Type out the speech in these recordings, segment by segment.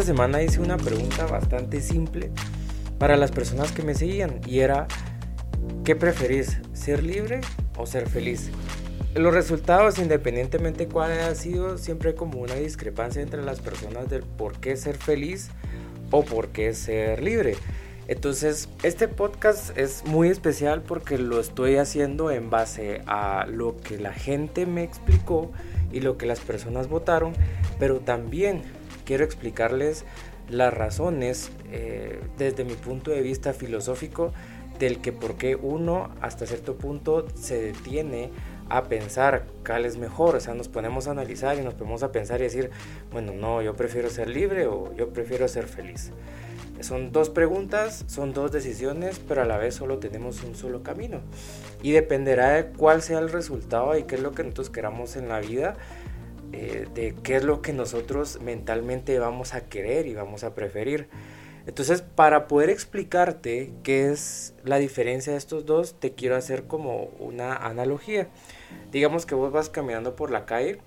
esta semana hice una pregunta bastante simple para las personas que me seguían y era, ¿qué preferís? ¿Ser libre o ser feliz? Los resultados, independientemente cuál haya sido, siempre hay como una discrepancia entre las personas del por qué ser feliz o por qué ser libre. Entonces, este podcast es muy especial porque lo estoy haciendo en base a lo que la gente me explicó y lo que las personas votaron, pero también quiero explicarles las razones eh, desde mi punto de vista filosófico del que por qué uno hasta cierto punto se detiene a pensar cuál es mejor, o sea, nos ponemos a analizar y nos ponemos a pensar y decir, bueno, no, yo prefiero ser libre o yo prefiero ser feliz. Son dos preguntas, son dos decisiones, pero a la vez solo tenemos un solo camino. Y dependerá de cuál sea el resultado y qué es lo que nosotros queramos en la vida, eh, de qué es lo que nosotros mentalmente vamos a querer y vamos a preferir. Entonces, para poder explicarte qué es la diferencia de estos dos, te quiero hacer como una analogía. Digamos que vos vas caminando por la calle,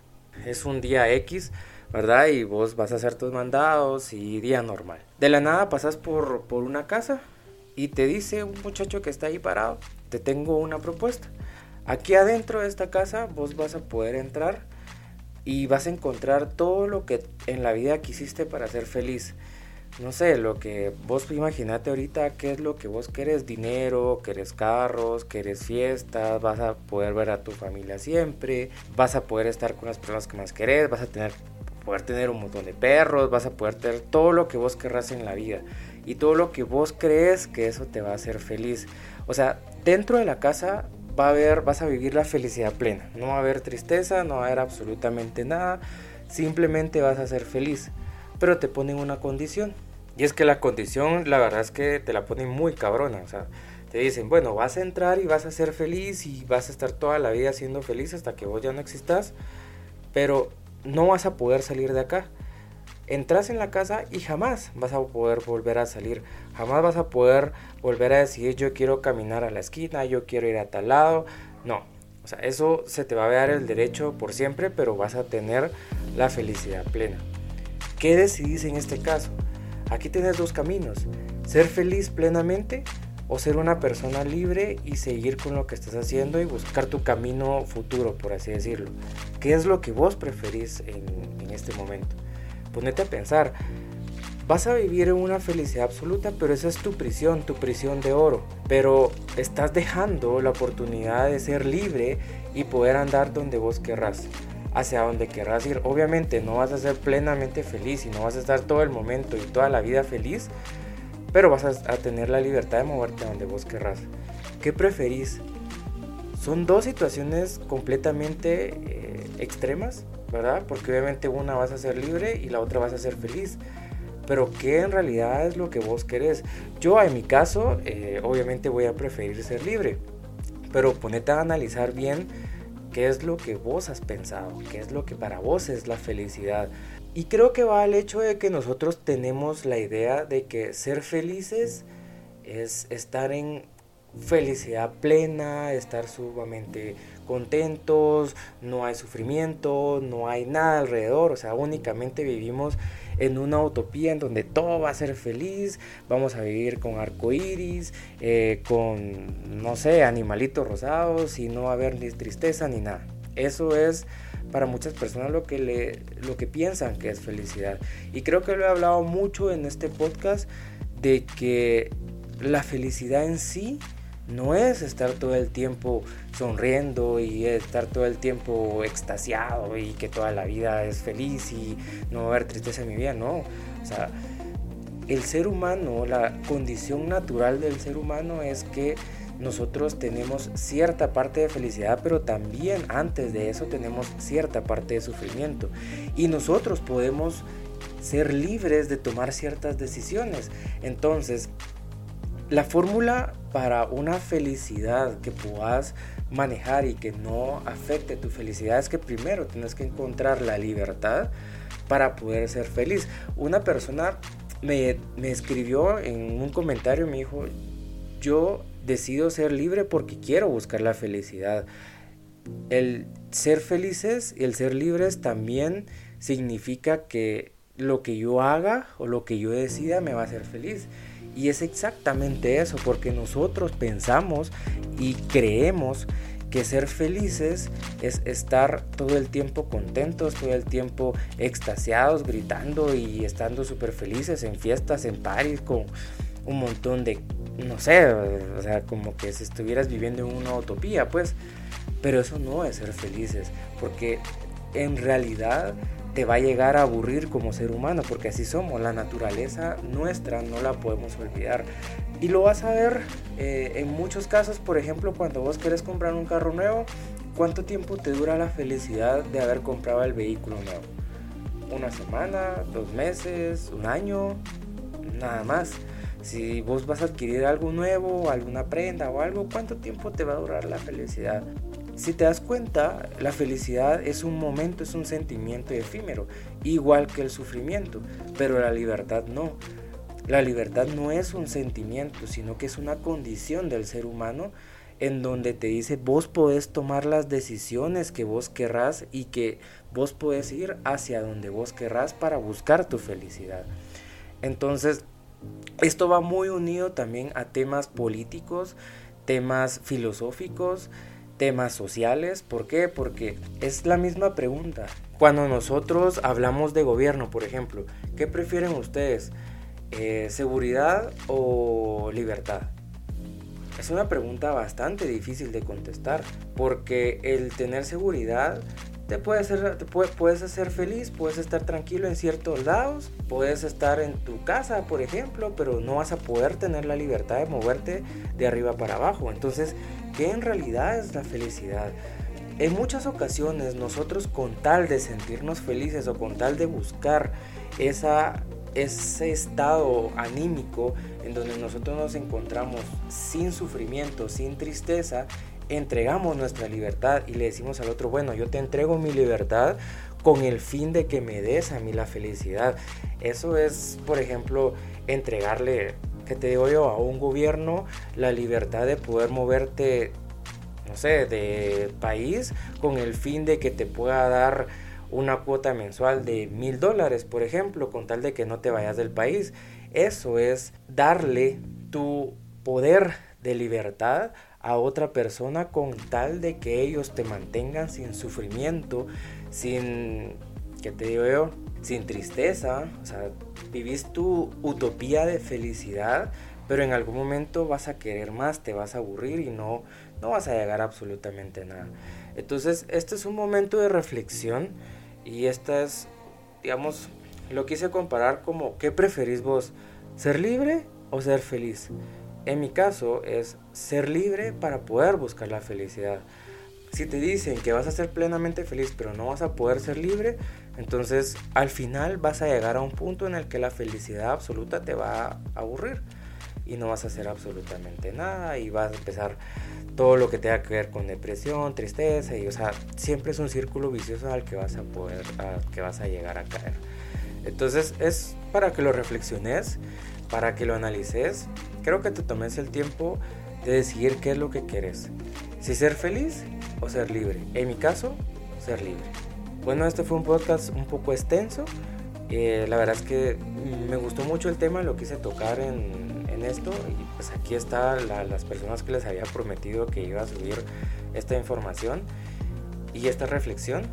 es un día X, ¿verdad? Y vos vas a hacer tus mandados y día normal. De la nada pasas por, por una casa y te dice un muchacho que está ahí parado, te tengo una propuesta. Aquí adentro de esta casa vos vas a poder entrar y vas a encontrar todo lo que en la vida quisiste para ser feliz no sé, lo que vos imaginate ahorita, qué es lo que vos querés, dinero, querés carros, querés fiestas, vas a poder ver a tu familia siempre, vas a poder estar con las personas que más querés, vas a tener, poder tener un montón de perros, vas a poder tener todo lo que vos querrás en la vida y todo lo que vos crees que eso te va a hacer feliz. O sea, dentro de la casa va a haber, vas a vivir la felicidad plena, no va a haber tristeza, no va a haber absolutamente nada, simplemente vas a ser feliz pero te ponen una condición. Y es que la condición, la verdad es que te la ponen muy cabrona. O sea, te dicen, bueno, vas a entrar y vas a ser feliz y vas a estar toda la vida siendo feliz hasta que vos ya no existas, pero no vas a poder salir de acá. Entras en la casa y jamás vas a poder volver a salir. Jamás vas a poder volver a decir yo quiero caminar a la esquina, yo quiero ir a tal lado. No. O sea, eso se te va a dar el derecho por siempre, pero vas a tener la felicidad plena. ¿Qué decidís en este caso? Aquí tienes dos caminos, ser feliz plenamente o ser una persona libre y seguir con lo que estás haciendo y buscar tu camino futuro, por así decirlo. ¿Qué es lo que vos preferís en este momento? Ponete a pensar, vas a vivir en una felicidad absoluta, pero esa es tu prisión, tu prisión de oro. Pero estás dejando la oportunidad de ser libre y poder andar donde vos querrás hacia donde querrás ir. Obviamente no vas a ser plenamente feliz y no vas a estar todo el momento y toda la vida feliz, pero vas a, tener la libertad de moverte donde vos querrás. ¿Qué preferís? Son dos situaciones completamente eh, extremas, ¿verdad? Porque obviamente una vas a ser libre y la otra vas a ser feliz. Pero ¿qué en realidad es lo que vos querés? Yo en mi caso, eh, obviamente voy a preferir ser libre. Pero ponete a analizar bien qué es lo que vos has pensado, qué es lo que para vos es la felicidad. Y creo que va al hecho de que nosotros tenemos la idea de que ser felices es estar en felicidad plena, estar sumamente contentos, no hay sufrimiento, no hay nada alrededor, o sea, únicamente vivimos en una utopía en donde todo va a ser feliz, vamos a vivir con arcoíris, eh, con, no sé, animalitos rosados y no va a haber ni tristeza ni nada. Eso es para muchas personas lo que, le, lo que piensan que es felicidad. Y creo que lo he hablado mucho en este podcast de que la felicidad en sí no es estar todo el tiempo sonriendo y estar todo el tiempo extasiado y que toda la vida es feliz y no va haber tristeza en mi vida, no. O sea, el ser humano, la condición natural del ser humano es que nosotros tenemos cierta parte de felicidad, pero también antes de eso tenemos cierta parte de sufrimiento. Y nosotros podemos ser libres de tomar ciertas decisiones. Entonces, la fórmula para una felicidad que puedas manejar y que no afecte tu felicidad es que primero tienes que encontrar la libertad para poder ser feliz. Una persona me, me escribió en un comentario, me dijo, yo decido ser libre porque quiero buscar la felicidad. El ser felices y el ser libres también significa que lo que yo haga o lo que yo decida me va a hacer feliz. Y es exactamente eso, porque nosotros pensamos y creemos que ser felices es estar todo el tiempo contentos, todo el tiempo extasiados, gritando y estando súper felices en fiestas, en París, con un montón de, no sé, o sea, como que si estuvieras viviendo en una utopía, pues. Pero eso no es ser felices, porque en realidad te va a llegar a aburrir como ser humano, porque así somos, la naturaleza nuestra no la podemos olvidar. Y lo vas a ver eh, en muchos casos, por ejemplo, cuando vos querés comprar un carro nuevo, ¿cuánto tiempo te dura la felicidad de haber comprado el vehículo nuevo? ¿Una semana? ¿Dos meses? ¿Un año? Nada más. Si vos vas a adquirir algo nuevo, alguna prenda o algo, ¿cuánto tiempo te va a durar la felicidad? Si te das cuenta, la felicidad es un momento, es un sentimiento efímero, igual que el sufrimiento, pero la libertad no. La libertad no es un sentimiento, sino que es una condición del ser humano en donde te dice vos podés tomar las decisiones que vos querrás y que vos podés ir hacia donde vos querrás para buscar tu felicidad. Entonces, esto va muy unido también a temas políticos, temas filosóficos, temas sociales. ¿Por qué? Porque es la misma pregunta. Cuando nosotros hablamos de gobierno, por ejemplo, ¿qué prefieren ustedes? Eh, ¿Seguridad o libertad? Es una pregunta bastante difícil de contestar, porque el tener seguridad te puede hacer, te puedes hacer feliz, puedes estar tranquilo en ciertos lados, puedes estar en tu casa, por ejemplo, pero no vas a poder tener la libertad de moverte de arriba para abajo. Entonces, ¿qué en realidad es la felicidad? En muchas ocasiones nosotros con tal de sentirnos felices o con tal de buscar esa, ese estado anímico en donde nosotros nos encontramos sin sufrimiento, sin tristeza, entregamos nuestra libertad y le decimos al otro, bueno, yo te entrego mi libertad con el fin de que me des a mí la felicidad. Eso es, por ejemplo, entregarle, que te digo yo, a un gobierno la libertad de poder moverte, no sé, de país con el fin de que te pueda dar una cuota mensual de mil dólares, por ejemplo, con tal de que no te vayas del país. Eso es darle tu poder de libertad a otra persona con tal de que ellos te mantengan sin sufrimiento, sin, ¿qué te digo yo? Sin tristeza, o sea, vivís tu utopía de felicidad, pero en algún momento vas a querer más, te vas a aburrir y no, no vas a llegar a absolutamente nada. Entonces, este es un momento de reflexión y esta es, digamos, lo quise comparar como, ¿qué preferís vos? ¿Ser libre o ser feliz? En mi caso es ser libre para poder buscar la felicidad. Si te dicen que vas a ser plenamente feliz pero no vas a poder ser libre, entonces al final vas a llegar a un punto en el que la felicidad absoluta te va a aburrir y no vas a hacer absolutamente nada y vas a empezar todo lo que tenga que ver con depresión, tristeza y o sea, siempre es un círculo vicioso al que vas a poder que vas a llegar a caer. Entonces es para que lo reflexiones, para que lo analices creo que te tomes el tiempo de decidir qué es lo que quieres. Si ser feliz o ser libre. En mi caso, ser libre. Bueno, este fue un podcast un poco extenso. Eh, la verdad es que me gustó mucho el tema, lo quise tocar en, en esto. Y pues aquí están las personas que les había prometido que iba a subir esta información y esta reflexión.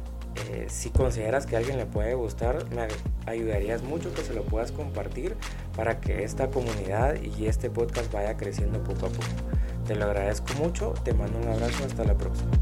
Eh, si consideras que a alguien le puede gustar, me ayudarías mucho que se lo puedas compartir para que esta comunidad y este podcast vaya creciendo poco a poco. Te lo agradezco mucho, te mando un abrazo, hasta la próxima.